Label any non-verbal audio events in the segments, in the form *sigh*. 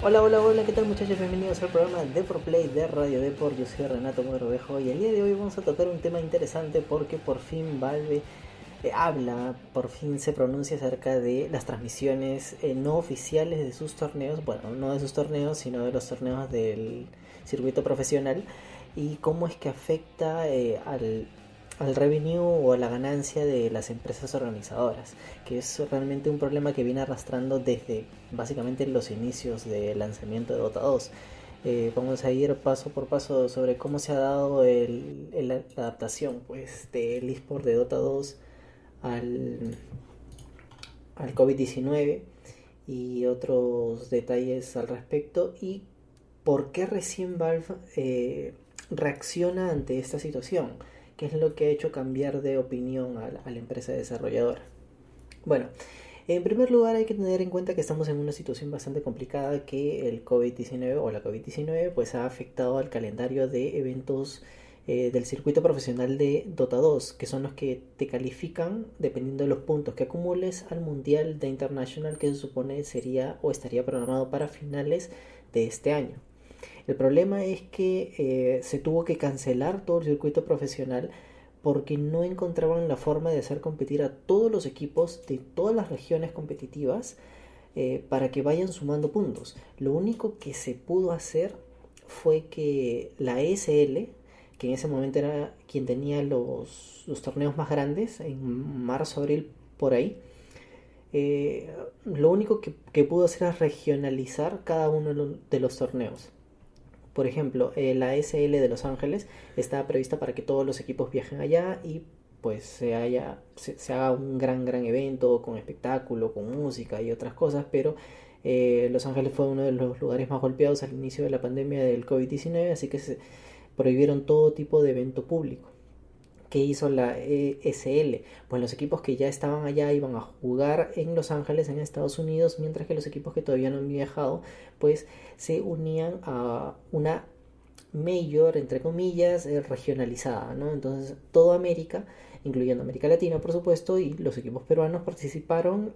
Hola, hola, hola, ¿qué tal muchachos? Bienvenidos al programa de Play de Radio Deport. Yo soy Renato Mogrovejo y el día de hoy vamos a tocar un tema interesante porque por fin Valve eh, habla, por fin se pronuncia acerca de las transmisiones eh, no oficiales de sus torneos, bueno, no de sus torneos, sino de los torneos del circuito profesional y cómo es que afecta eh, al al revenue o a la ganancia de las empresas organizadoras, que es realmente un problema que viene arrastrando desde básicamente los inicios del lanzamiento de Dota 2. Eh, vamos a ir paso por paso sobre cómo se ha dado el, la adaptación pues, del eSport de Dota 2 al, al COVID-19 y otros detalles al respecto y por qué recién Valve eh, reacciona ante esta situación qué es lo que ha hecho cambiar de opinión a la, empresa desarrolladora. Bueno, en primer lugar hay que tener en cuenta que estamos en una situación bastante complicada que el COVID-19 o la COVID-19 pues ha afectado al calendario de eventos eh, del circuito profesional de Dota 2, que son los que te califican dependiendo de los puntos que acumules al Mundial de International que se supone sería o estaría programado para finales de este año. El problema es que eh, se tuvo que cancelar todo el circuito profesional porque no encontraban la forma de hacer competir a todos los equipos de todas las regiones competitivas eh, para que vayan sumando puntos. Lo único que se pudo hacer fue que la ESL, que en ese momento era quien tenía los, torneos más grandes, en marzo, abril, por ahí, eh, lo único que, que, pudo hacer es regionalizar cada uno de los torneos. Por ejemplo, eh, la SL de Los Ángeles está prevista para que todos los equipos viajen allá y pues se, haya, se, haga un gran, gran evento con espectáculo, con música y otras cosas, pero eh, Los Ángeles fue uno de los lugares más golpeados al inicio de la pandemia del COVID-19, así que se prohibieron todo tipo de evento público. ¿Qué hizo la ESL? Pues los equipos que ya estaban allá iban a jugar en Los Ángeles, en Estados Unidos, mientras que los equipos que todavía no han viajado, pues se unían a una mayor, entre comillas, eh, regionalizada, ¿no? Entonces, toda América, incluyendo América Latina, por supuesto, y los equipos peruanos participaron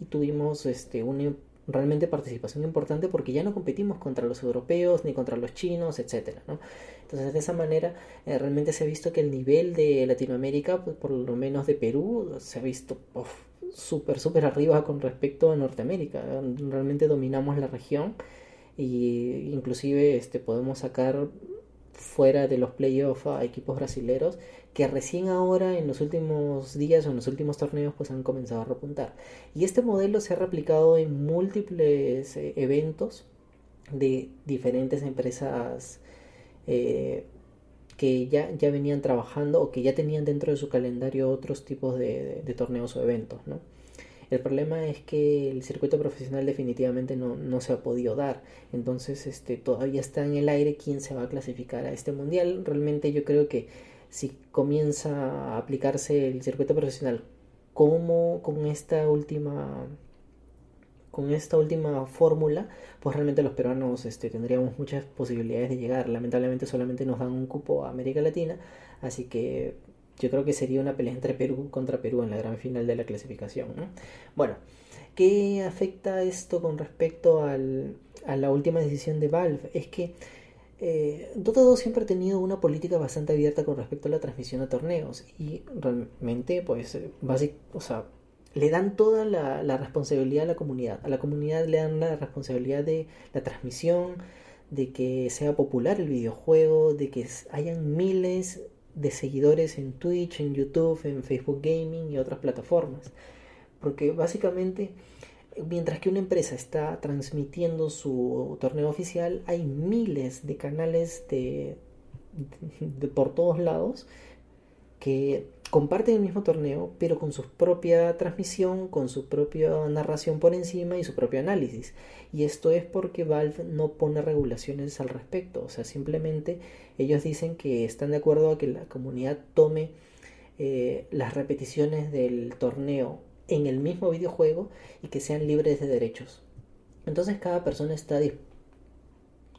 y tuvimos este, un realmente participación importante porque ya no competimos contra los europeos ni contra los chinos, etcétera, ¿no? Entonces de esa manera eh, realmente se ha visto que el nivel de Latinoamérica, pues, por lo menos de Perú, se ha visto súper, súper arriba con respecto a Norteamérica. Realmente dominamos la región y inclusive este, podemos sacar fuera de los playoffs a equipos brasileros que recién ahora en los últimos días o en los últimos torneos pues han comenzado a repuntar. Y este modelo se ha replicado en múltiples eh, eventos de diferentes empresas eh, que ya, ya venían trabajando o que ya tenían dentro de su calendario otros tipos de, torneos o eventos. ¿no? El problema es que el circuito profesional definitivamente no, no, se ha podido dar. Entonces este, todavía está en el aire quién se va a clasificar a este mundial. Realmente yo creo que si comienza a aplicarse el circuito profesional como con esta última con esta última fórmula, pues realmente los peruanos este, tendríamos muchas posibilidades de llegar. Lamentablemente solamente nos dan un cupo a América Latina, así que yo creo que sería una pelea entre Perú contra Perú en la gran final de la clasificación. Bueno, ¿qué afecta esto con respecto al, a la última decisión de Valve? Es que eh, Dota 2 siempre ha tenido una política bastante abierta con respecto a la transmisión de torneos y realmente pues básico, o sea, le dan toda la, la, responsabilidad a la comunidad. A la comunidad le dan la responsabilidad de la transmisión, de que sea popular el videojuego, de que hayan miles de seguidores en Twitch, en YouTube, en Facebook Gaming y otras plataformas. Porque básicamente mientras que una empresa está transmitiendo su torneo oficial, hay miles de canales de, por todos lados que comparten el mismo torneo, pero con su propia transmisión, con su propia narración por encima y su propio análisis. Y esto es porque Valve no pone regulaciones al respecto. O sea, simplemente ellos dicen que están de acuerdo a que la comunidad tome eh, las repeticiones del torneo en el mismo videojuego y que sean libres de derechos. Entonces cada persona está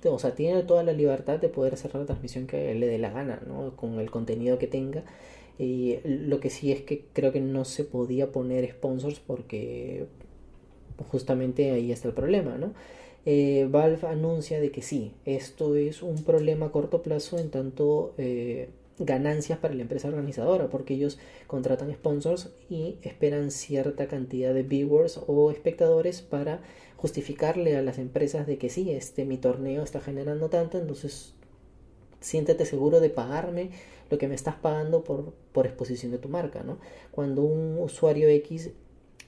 o sea, tiene toda la libertad de poder hacer la transmisión que le dé la gana, ¿no? Con el contenido que tenga. Y lo que sí es que creo que no se podía poner sponsors porque justamente ahí está el problema, ¿no? eh, Valve anuncia de que sí, esto es un problema a corto plazo en tanto eh, ganancias para la empresa organizadora, porque ellos contratan sponsors y esperan cierta cantidad de viewers o espectadores para justificarle a las empresas de que sí, este mi torneo está generando tanto, entonces siéntete seguro de pagarme lo que me estás pagando por, por exposición de tu marca, ¿no? Cuando un usuario X,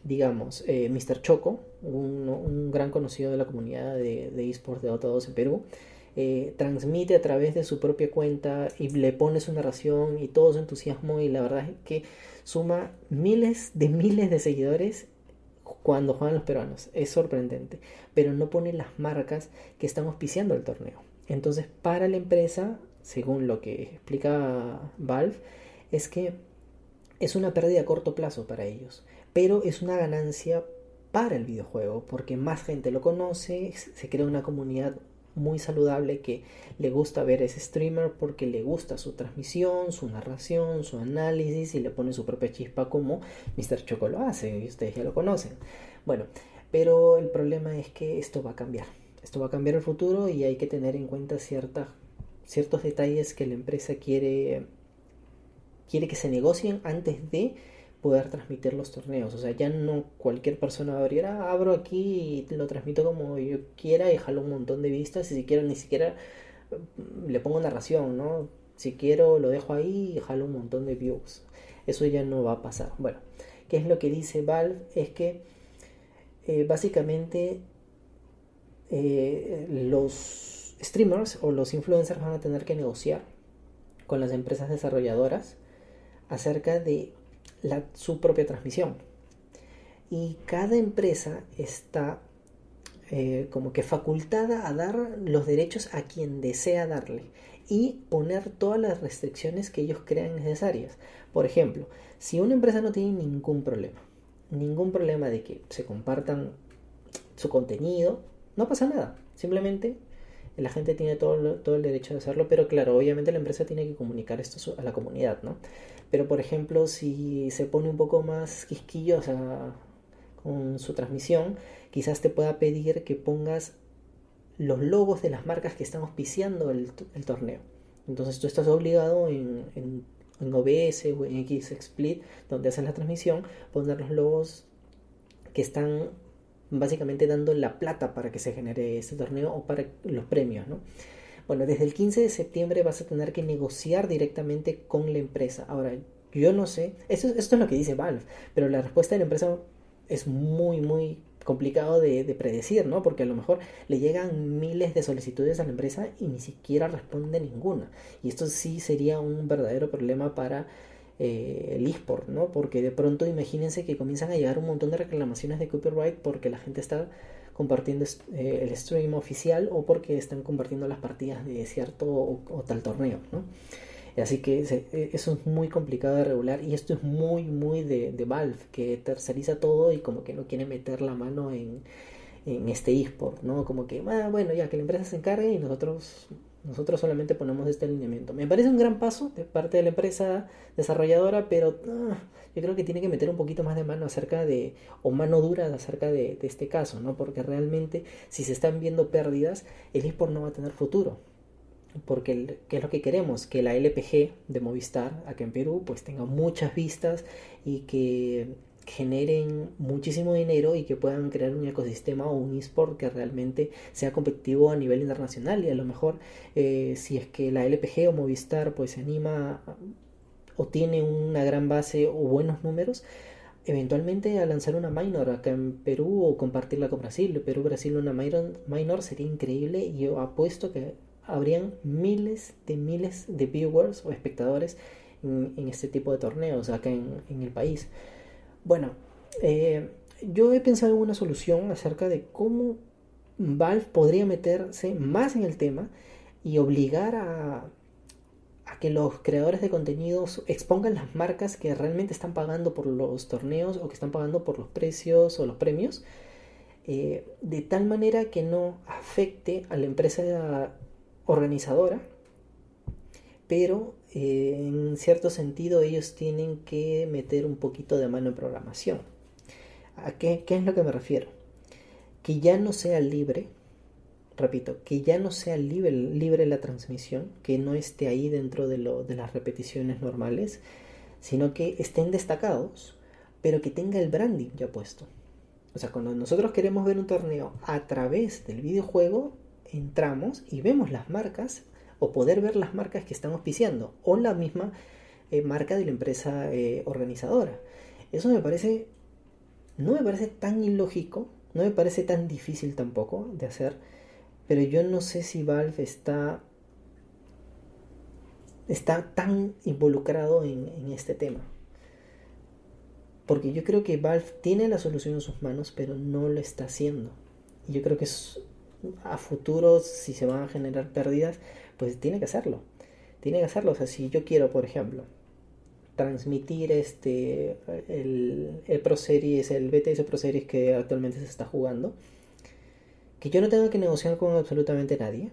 digamos, eh, Mr. Choco, un, un, gran conocido de la comunidad de, de esports de Dota 2 en Perú, eh, transmite a través de su propia cuenta y le pone su narración y todo su entusiasmo y la verdad es que suma miles de miles de seguidores cuando juegan los peruanos. Es sorprendente, pero no pone las marcas que están auspiciando el torneo. Entonces, para la empresa, según lo que explica Valve, es que es una pérdida a corto plazo para ellos, pero es una ganancia para el videojuego, porque más gente lo conoce, se crea una comunidad muy saludable que le gusta ver ese streamer porque le gusta su transmisión, su narración, su análisis y le pone su propia chispa como Mr. Choco lo hace y ustedes ya lo conocen. Bueno, pero el problema es que esto va a cambiar. Esto va a cambiar el futuro y hay que tener en cuenta ciertas, ciertos detalles que la empresa quiere, quiere que se negocien antes de poder transmitir los torneos. O sea, ya no cualquier persona va a abro aquí y lo transmito como yo quiera y jalo un montón de vistas y si quiero ni siquiera mm, le pongo narración, ¿no? Si quiero lo dejo ahí y jalo un montón de views. Eso ya no va a pasar. Bueno, ¿qué es lo que dice Valve? Es que eh, básicamente eh, los streamers o los influencers van a tener que negociar con las empresas desarrolladoras acerca de su propia transmisión. Y cada empresa está eh, como que facultada a dar los derechos a quien desea darle y poner todas las restricciones que ellos crean necesarias. Por ejemplo, si una empresa no tiene ningún problema, ningún problema de que se compartan su contenido, no pasa nada. Simplemente la gente tiene todo, todo el derecho de hacerlo, pero claro, obviamente la empresa tiene que comunicar esto a la comunidad, ¿no? Pero por ejemplo, si se pone un poco más quisquillosa con su transmisión, quizás te pueda pedir que pongas los logos de las marcas que están auspiciando el, torneo. Entonces tú estás obligado en, en, en OBS o en XSplit, donde haces la transmisión, poner los logos que están básicamente dando la plata para que se genere este torneo o para los premios, ¿no? Bueno, desde el 15 de septiembre vas a tener que negociar directamente con la empresa. Ahora, yo no sé, esto, esto es lo que dice Valve, pero la respuesta de la empresa es muy, muy complicado de, predecir, ¿no? Porque a lo mejor le llegan miles de solicitudes a la empresa y ni siquiera responde ninguna. Y esto sí sería un verdadero problema para eh, el eSport, ¿no? Porque de pronto imagínense que comienzan a llegar un montón de reclamaciones de copyright porque la gente está compartiendo eh, el stream oficial o porque están compartiendo las partidas de cierto o, tal torneo, ¿no? Así que e, eso es muy complicado de regular y esto es muy, muy de, Valve, que terceriza todo y como que no quiere meter la mano en, en este eSport, ¿no? Como que, ah, bueno, ya que la empresa se encargue y nosotros nosotros solamente ponemos este alineamiento. Me parece un gran paso de parte de la empresa desarrolladora, pero ah, yo creo que tiene que meter un poquito más de mano acerca de, o mano dura acerca de, este caso, ¿no? Porque realmente si se están viendo pérdidas, el eSport no va a tener futuro. Porque, ¿qué es lo que queremos? Que la LPG de Movistar, acá en Perú, pues tenga muchas vistas y que generen muchísimo dinero y que puedan crear un ecosistema o un eSport que realmente sea competitivo a nivel internacional. Y a lo mejor eh, si es que la LPG o Movistar pues se anima o tiene una gran base o buenos números eventualmente a lanzar una minor acá en Perú o compartirla con Brasil. Perú Brasil una minor, minor sería increíble. Y yo apuesto que habrían miles de miles de viewers o espectadores en, este tipo de torneos acá en, en el país bueno, eh, yo he pensado en una solución acerca de cómo Valve podría meterse más en el tema y obligar a, que los creadores de contenidos expongan las marcas que realmente están pagando por los torneos o que están pagando por los precios o los premios, eh, de tal manera que no afecte a la empresa organizadora, pero en cierto sentido ellos tienen que meter un poquito de mano en programación. ¿A qué, es lo que me refiero? Que ya no sea libre repito, que ya no sea libre, la transmisión, que no esté ahí dentro de, de las repeticiones normales, sino que estén destacados, pero que tenga el branding ya puesto. O sea, cuando nosotros queremos ver un torneo a través del videojuego, entramos y vemos las marcas o poder ver las marcas que están auspiciando o la misma eh, marca de la empresa eh, organizadora. Eso me parece, no me parece tan ilógico, no me parece tan difícil tampoco de hacer, pero yo no sé si Valve está, está tan involucrado en, este tema. Porque yo creo que Valve tiene la solución en sus manos, pero no lo está haciendo. Y yo creo que a futuro, si se van a generar pérdidas, pues tiene que hacerlo. Tiene que hacerlo. O sea, si yo quiero, por ejemplo, transmitir este el, el Pro Series, el BTS Pro Series que actualmente se está jugando, que yo no tenga que negociar con absolutamente nadie.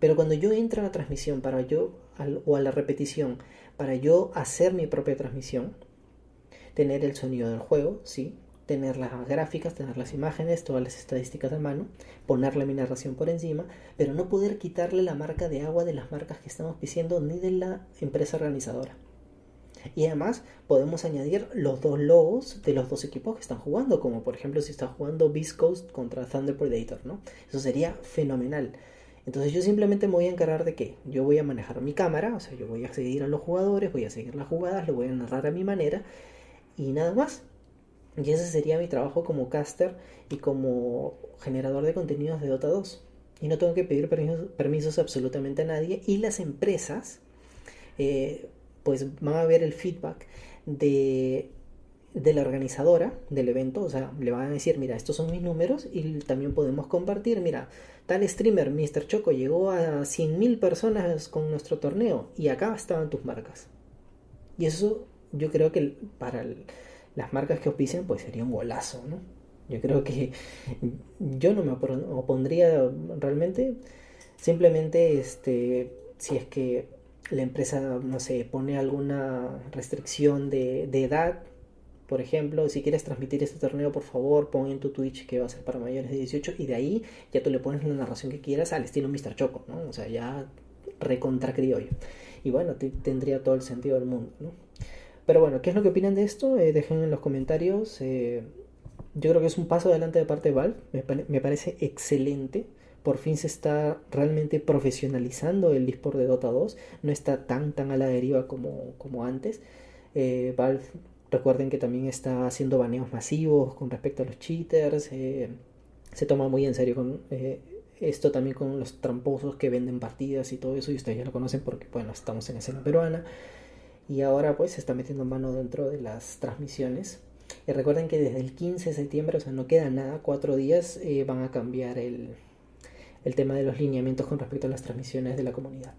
Pero cuando yo entro a la transmisión para yo, o a la repetición, para yo hacer mi propia transmisión, tener el sonido del juego, sí, tener las gráficas, tener las imágenes, todas las estadísticas a mano, ponerle mi narración por encima, pero no poder quitarle la marca de agua de las marcas que estamos pisando ni de la empresa organizadora. Y además podemos añadir los dos logos de los dos equipos que están jugando, como por ejemplo si está jugando Beast Coast contra Thunder Predator, ¿no? Eso sería fenomenal. Entonces yo simplemente me voy a encargar de que yo voy a manejar mi cámara, o sea, yo voy a seguir a los jugadores, voy a seguir las jugadas, lo voy a narrar a mi manera y nada más. Y ese sería mi trabajo como caster y como generador de contenidos de Dota 2. Y no tengo que pedir permisos, absolutamente a nadie. Y las empresas, eh, pues van a ver el feedback de, de la organizadora del evento. O sea, le van a decir, mira, estos son mis números y también podemos compartir. Mira, tal streamer, Mr. Choco, llegó a 100.000 personas con nuestro torneo y acá estaban tus marcas. Y eso yo creo que para las marcas que auspician, pues sería un golazo, ¿no? Yo creo que *laughs* yo no me opondría realmente, simplemente este, si es que la empresa, no sé, pone alguna restricción de, de edad, por ejemplo, si quieres transmitir este torneo, por favor, pon en tu Twitch que va a ser para mayores de 18 y de ahí ya tú le pones la narración que quieras al estilo Mr. Choco, ¿no? O sea, ya recontra criollo. Y bueno, tendría todo el sentido del mundo, ¿no? Pero bueno, ¿qué es lo que opinan de esto? Eh, dejen en los comentarios. Eh, yo creo que es un paso adelante de parte de Valve. Me, parece excelente. Por fin se está realmente profesionalizando el eSport de Dota 2. No está tan tan a la deriva como, como antes. Eh, Valve, recuerden que también está haciendo baneos masivos con respecto a los cheaters. se toma muy en serio con esto también con los tramposos que venden partidas y todo eso. Y ustedes ya lo conocen porque, bueno, estamos en escena peruana y ahora pues se está metiendo mano dentro de las transmisiones. Y recuerden que desde el 15 de septiembre, o sea, no queda nada, cuatro días, eh, van a cambiar el, el tema de los lineamientos con respecto a las transmisiones de la comunidad.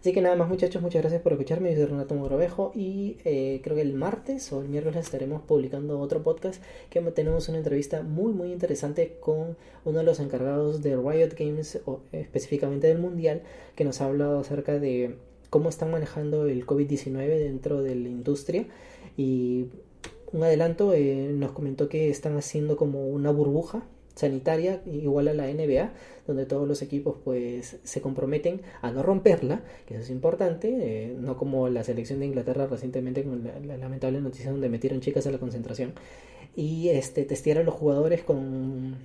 Así que nada más muchachos, muchas gracias por escucharme. Yo soy Renato Mogrovejo y eh, creo que el martes o el miércoles estaremos publicando otro podcast que tenemos una entrevista muy muy interesante con uno de los encargados de Riot Games, o específicamente del Mundial, que nos ha hablado acerca de cómo están manejando el COVID-19 dentro de la industria. Y un adelanto eh, nos comentó que están haciendo como una burbuja sanitaria igual a la NBA donde todos los equipos pues se comprometen a no romperla que eso es importante eh, no como la selección de Inglaterra recientemente con la, lamentable noticia donde metieron chicas a la concentración y este testear a los jugadores con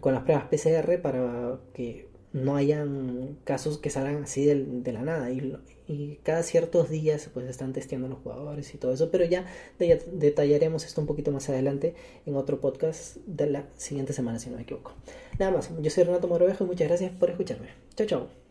con las pruebas PCR para que no hayan casos que salgan así de, la nada. Y, y, cada ciertos días pues están testeando los jugadores y todo eso pero ya, detallaremos esto un poquito más adelante en otro podcast de la siguiente semana si no me equivoco. Nada más yo soy Renato Morovejo y muchas gracias por escucharme. Chao chao